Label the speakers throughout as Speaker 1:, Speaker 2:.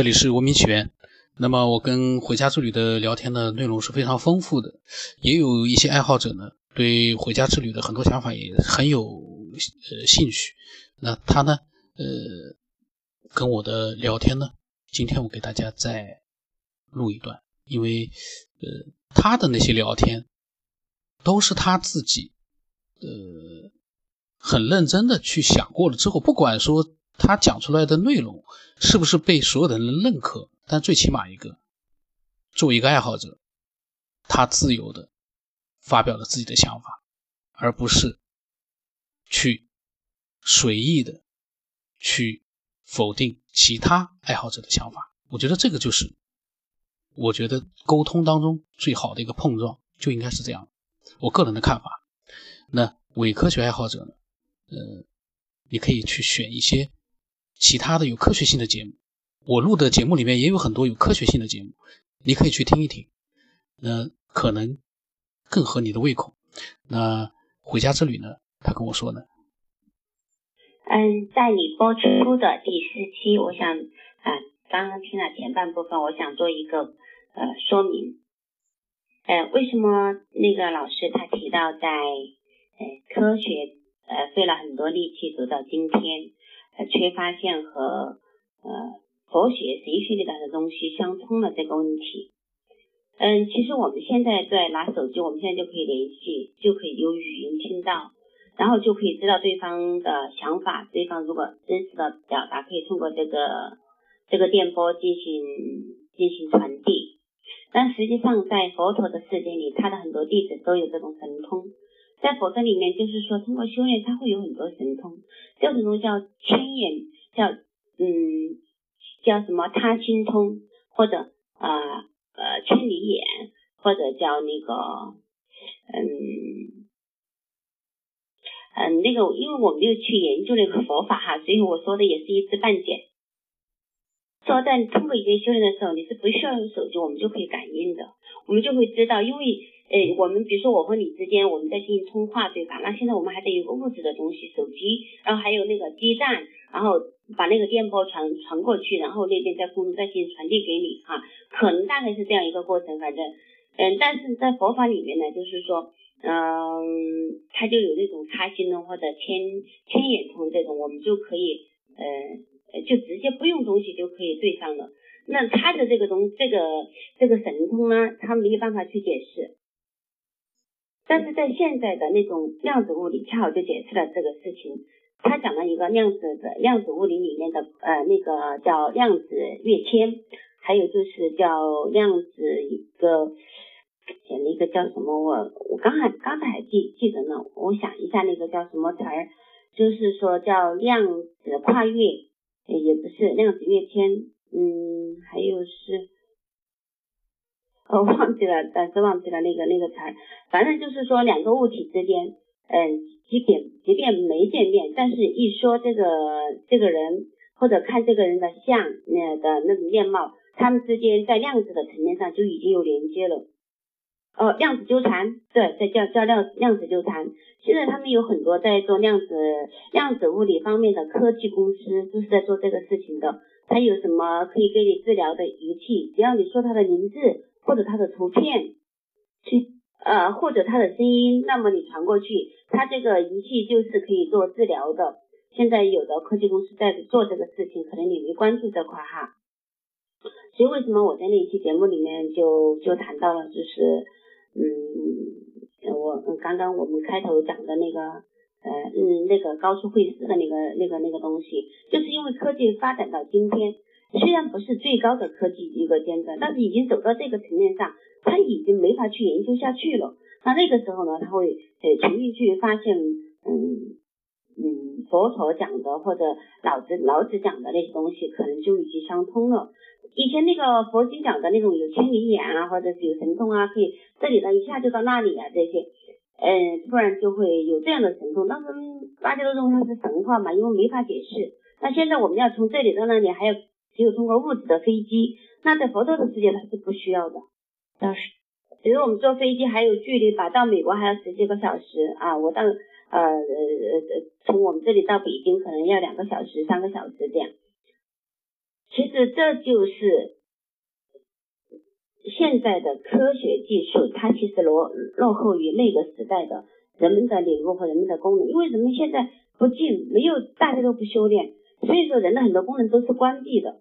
Speaker 1: 这里是文明起源。那么我跟回家之旅的聊天的内容是非常丰富的，也有一些爱好者呢，对回家之旅的很多想法也很有呃兴趣。那他呢，呃，跟我的聊天呢，今天我给大家再录一段，因为呃他的那些聊天都是他自己呃很认真的去想过了之后，不管说他讲出来的内容是不是被所有的人认可。但最起码一个，作为一个爱好者，他自由的发表了自己的想法，而不是去随意的去否定其他爱好者的想法。我觉得这个就是，我觉得沟通当中最好的一个碰撞，就应该是这样。我个人的看法。那伪科学爱好者呢？呃，你可以去选一些其他的有科学性的节目。我录的节目里面也有很多有科学性的节目，你可以去听一听，那可能更合你的胃口。那回家之旅呢？他跟我说呢，
Speaker 2: 嗯，在你播出的第四期，我想啊，刚刚听了前半部分，我想做一个呃说明。呃，为什么那个老师他提到在呃科学呃费了很多力气走到今天，呃却发现和呃。佛学神学里的东西相通了这个问题，嗯，其实我们现在在拿手机，我们现在就可以联系，就可以有语音听到，然后就可以知道对方的想法。对方如果真实的表达，可以通过这个这个电波进行进行传递。但实际上，在佛陀的世界里，他的很多弟子都有这种神通。在佛陀里面，就是说通过修炼，他会有很多神通，这种东叫千眼，叫嗯。叫什么他心通，或者啊呃千里眼，或者叫那个嗯嗯那个，因为我没有去研究那个佛法哈，所以我说的也是一知半解。说在通过一个修炼的时候，你是不需要用手机，我们就可以感应的，我们就会知道，因为诶我们比如说我和你之间我们在进行通话对吧？那现在我们还得有个物质的东西，手机，然后还有那个基站，然后。把那个电波传传过去，然后那边在空中再进行传递给你哈，可能大概是这样一个过程，反正嗯，但是在佛法里面呢，就是说嗯，它就有那种他心通或者千千眼通这种，我们就可以呃就直接不用东西就可以对上了。那他的这个东这个这个神通呢，他没有办法去解释，但是在现在的那种量子物理恰好就解释了这个事情。他讲了一个量子的量子物理里面的呃那个叫量子跃迁，还有就是叫量子一个写了一个叫什么我我刚才刚才还记记得呢，我想一下那个叫什么词儿，就是说叫量子跨越，也不是量子跃迁，嗯，还有是，我忘记了，但是忘记了那个那个词儿，反正就是说两个物体之间，嗯。即便即便没见面，但是一说这个这个人或者看这个人的相那的那种面貌，他们之间在量子的层面上就已经有连接了。哦，量子纠缠，对，在叫叫量量子纠缠。现在他们有很多在做量子量子物理方面的科技公司，都是在做这个事情的。他有什么可以给你治疗的仪器，只要你说他的名字或者他的图片去。呃，或者他的声音，那么你传过去，他这个仪器就是可以做治疗的。现在有的科技公司在做这个事情，可能你没关注这块哈。所以为什么我在那期节目里面就就谈到了，就是嗯，我刚刚我们开头讲的那个呃嗯那个高速会师的那个那个那个东西，就是因为科技发展到今天。虽然不是最高的科技一个尖端，但是已经走到这个层面上，他已经没法去研究下去了。那那个时候呢，他会呃重新去发现，嗯嗯，佛陀讲的或者老子老子讲的那些东西，可能就已经相通了。以前那个佛经讲的那种有千里眼啊，或者是有神通啊，可以这里呢一下就到那里啊，这些，嗯，突然就会有这样的神通。当时大家都认为它是神话嘛，因为没法解释。那现在我们要从这里到那里，还要。只有通过物质的飞机，那在佛陀的世界它是不需要的。但是，比如我们坐飞机还有距离吧，到美国还要十几个小时啊。我到呃呃呃从我们这里到北京可能要两个小时、三个小时这样。其实这就是现在的科学技术，它其实落落后于那个时代的人们的领悟和人们的功能。因为人们现在不进，没有大家都不修炼，所以说人的很多功能都是关闭的。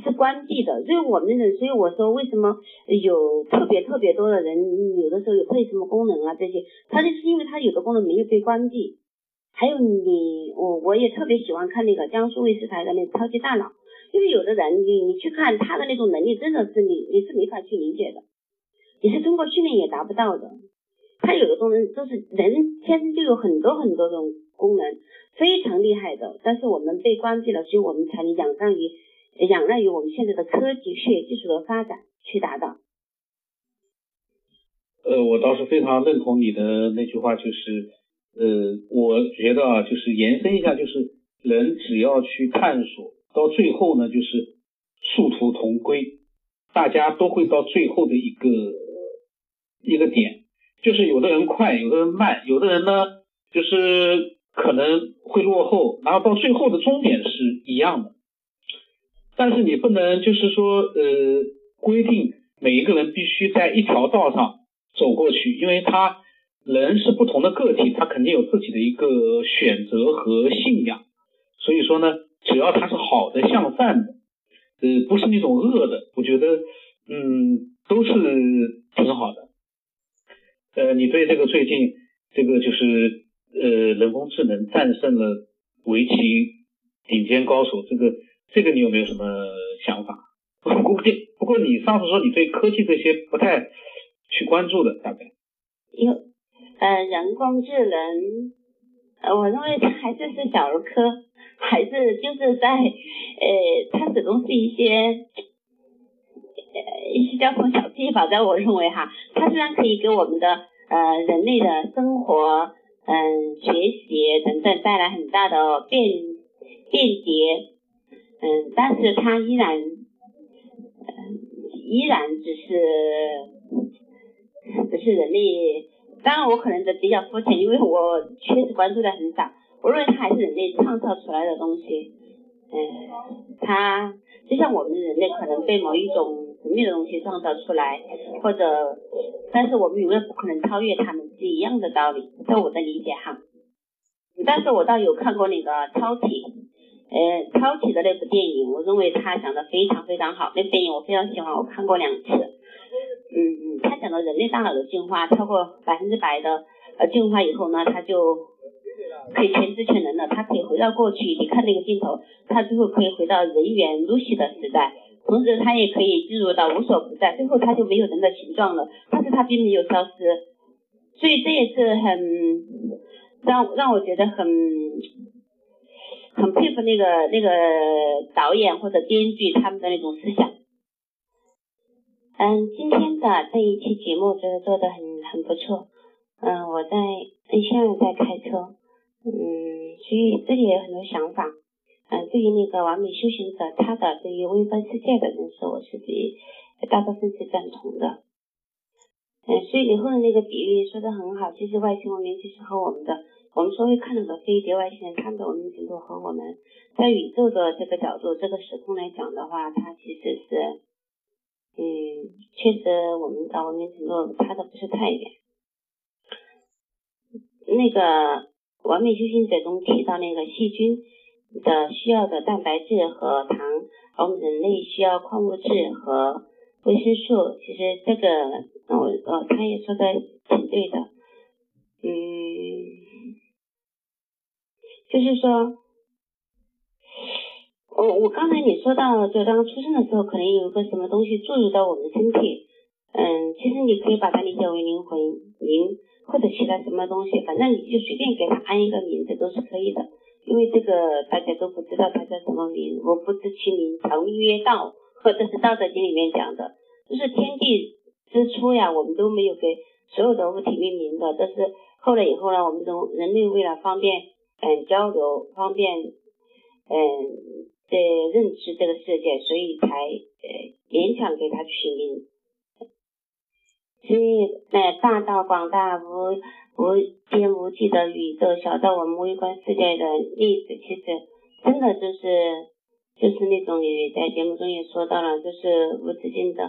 Speaker 2: 是关闭的，所以我们的，所以我说为什么有特别特别多的人，有的时候有配什么功能啊这些，他就是因为他有的功能没有被关闭。还有你，我我也特别喜欢看那个江苏卫视台的那个超级大脑，因为有的人你你去看他的那种能力，真的是你你是没法去理解的，你是通过训练也达不到的。他有的功能都是人天生就有很多很多种功能，非常厉害的，但是我们被关闭了，所以我们才能仰仗于。仰赖于我们现在的科技、学技术的发展去达到。
Speaker 3: 呃，我倒是非常认同你的那句话，就是，呃，我觉得啊，就是延伸一下，就是人只要去探索，到最后呢，就是殊途同归，大家都会到最后的一个一个点，就是有的人快，有的人慢，有的人呢，就是可能会落后，然后到最后的终点是一样的。但是你不能就是说，呃，规定每一个人必须在一条道上走过去，因为他人是不同的个体，他肯定有自己的一个选择和信仰。所以说呢，只要他是好的、向善的，呃，不是那种恶的，我觉得，嗯，都是挺好的。呃，你对这个最近这个就是呃人工智能战胜了围棋顶尖高手这个。这个你有没有什么想法？不过不过你上次说你对科技这些不太去关注的，大概
Speaker 2: 有呃人工智能，呃我认为它还是是小儿科，还是就是在呃它始终是一些呃一些交通小技法，在我认为哈，它虽然可以给我们的呃人类的生活嗯学习等等带来很大的便便捷。嗯，但是它依然，嗯，依然只是，只是人类。当然，我可能的比较肤浅，因为我确实关注的很少。我认为它还是人类创造出来的东西。嗯，它就像我们人类可能被某一种神秘的东西创造出来，或者，但是我们永远不可能超越他们，是一样的道理，在我的理解哈。但是我倒有看过那个超体。呃，超体的那部电影，我认为他讲的非常非常好。那部电影我非常喜欢，我看过两次。嗯嗯，他讲的人类大脑的进化超过百分之百的呃进化以后呢，他就可以全知全能了。他可以回到过去，你看那个镜头，他最后可以回到人猿 Lucy 的时代，同时他也可以进入到无所不在。最后他就没有人的形状了，但是他并没有消失。所以这也是很让让我觉得很。很佩服那个那个导演或者编剧他们的那种思想。嗯，今天的这一期节目觉得做的很很不错。嗯，我在现在在开车，嗯，所以这里也有很多想法。嗯，对于那个完美修行者，他的对于微观世界的认识，我是比大部分是赞同的。嗯，所以以后的那个比喻说的很好，其实外星文明就是和我们的。我们所谓看到的飞碟外星人，他们的文明程度和我们在宇宙的这个角度、这个时空来讲的话，它其实是，嗯，确实我们的文明程度差的不是太远。那个完美修行者中提到那个细菌的需要的蛋白质和糖，而我们人类需要矿物质和维生素，其实这个我呃他也说的挺对的，嗯。就是说，我我刚才你说到，就当出生的时候，可能有一个什么东西注入到我们身体，嗯，其实你可以把它理解为灵魂灵或者其他什么东西，反正你就随便给它安一个名字都是可以的，因为这个大家都不知道它叫什么名，我不知其名，常曰道，或者是道德经里面讲的，就是天地之初呀，我们都没有给所有的物体命名的，但是后来以后呢，我们人人类为了方便。嗯，交流方便，嗯，的认知这个世界，所以才呃勉强给他取名。所以，那大到广大无无边无际的宇宙，小到我们微观世界的例子，其实真的就是就是那种你在节目中也说到了，就是无止境的，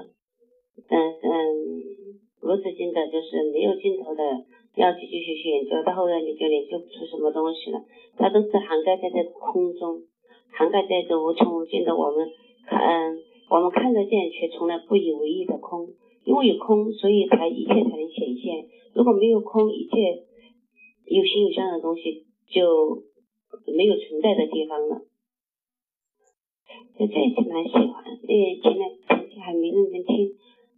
Speaker 2: 嗯嗯，无止境的，就是没有尽头的，要继续去研究，到后来你就研究不出什么东西了，它都是涵盖在这空中，涵盖在这无穷无尽的我们看我们看得见却从来不以为意的空，因为有空，所以才一切才能显现，如果没有空，一切有形有相的东西就没有存在的地方了。就这一期蛮喜欢，因为前两前期还没认真听，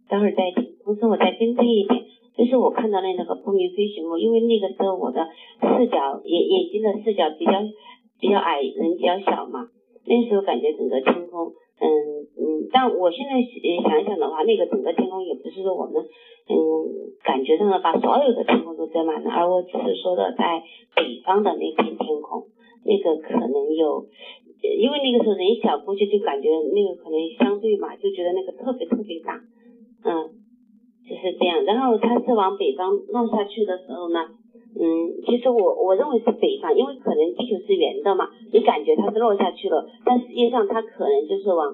Speaker 2: 待会儿再听。同时我再更正一点，就是我看到的那个不明飞行物，因为那个时候我的视角眼眼睛的视角比较比较矮，人比较小嘛，那时候感觉整个天空，嗯嗯，但我现在想想的话，那个整个天空也不是说我们嗯感觉上的把所有的天空都遮满了，而我只是说的在北方的那片天空，那个可能有。因为那个时候人小估计就感觉那个可能相对嘛，就觉得那个特别特别大，嗯，就是这样。然后它是往北方落下去的时候呢，嗯，其实我我认为是北方，因为可能地球是圆的嘛，你感觉它是落下去了，但实际上它可能就是往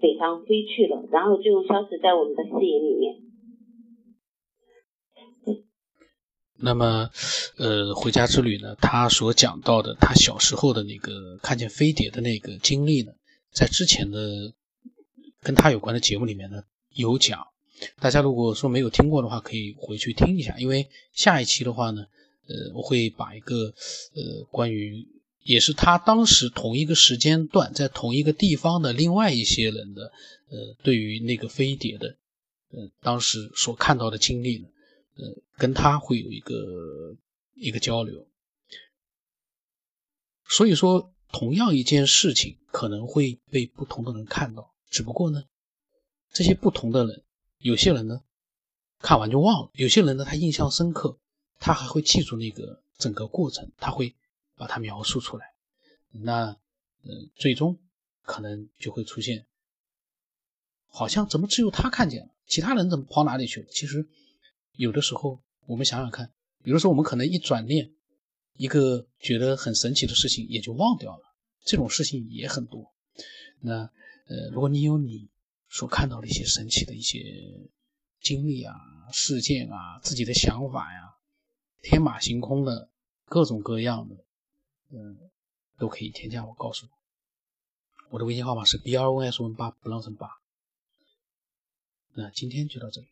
Speaker 2: 北方飞去了，然后就消失在我们的视野里面。
Speaker 1: 那么，呃，回家之旅呢？他所讲到的他小时候的那个看见飞碟的那个经历呢，在之前的跟他有关的节目里面呢有讲。大家如果说没有听过的话，可以回去听一下。因为下一期的话呢，呃，我会把一个呃关于也是他当时同一个时间段在同一个地方的另外一些人的呃对于那个飞碟的呃当时所看到的经历呢。呃，跟他会有一个一个交流，所以说同样一件事情可能会被不同的人看到，只不过呢，这些不同的人，有些人呢看完就忘了，有些人呢他印象深刻，他还会记住那个整个过程，他会把它描述出来，那呃最终可能就会出现，好像怎么只有他看见了，其他人怎么跑哪里去了？其实。有的时候，我们想想看，有的时候我们可能一转念，一个觉得很神奇的事情也就忘掉了。这种事情也很多。那呃，如果你有你所看到的一些神奇的一些经历啊、事件啊、自己的想法呀，天马行空的各种各样的，嗯，都可以添加我，告诉我。我的微信号码是 b r o n s 文八不浪神八。那今天就到这里。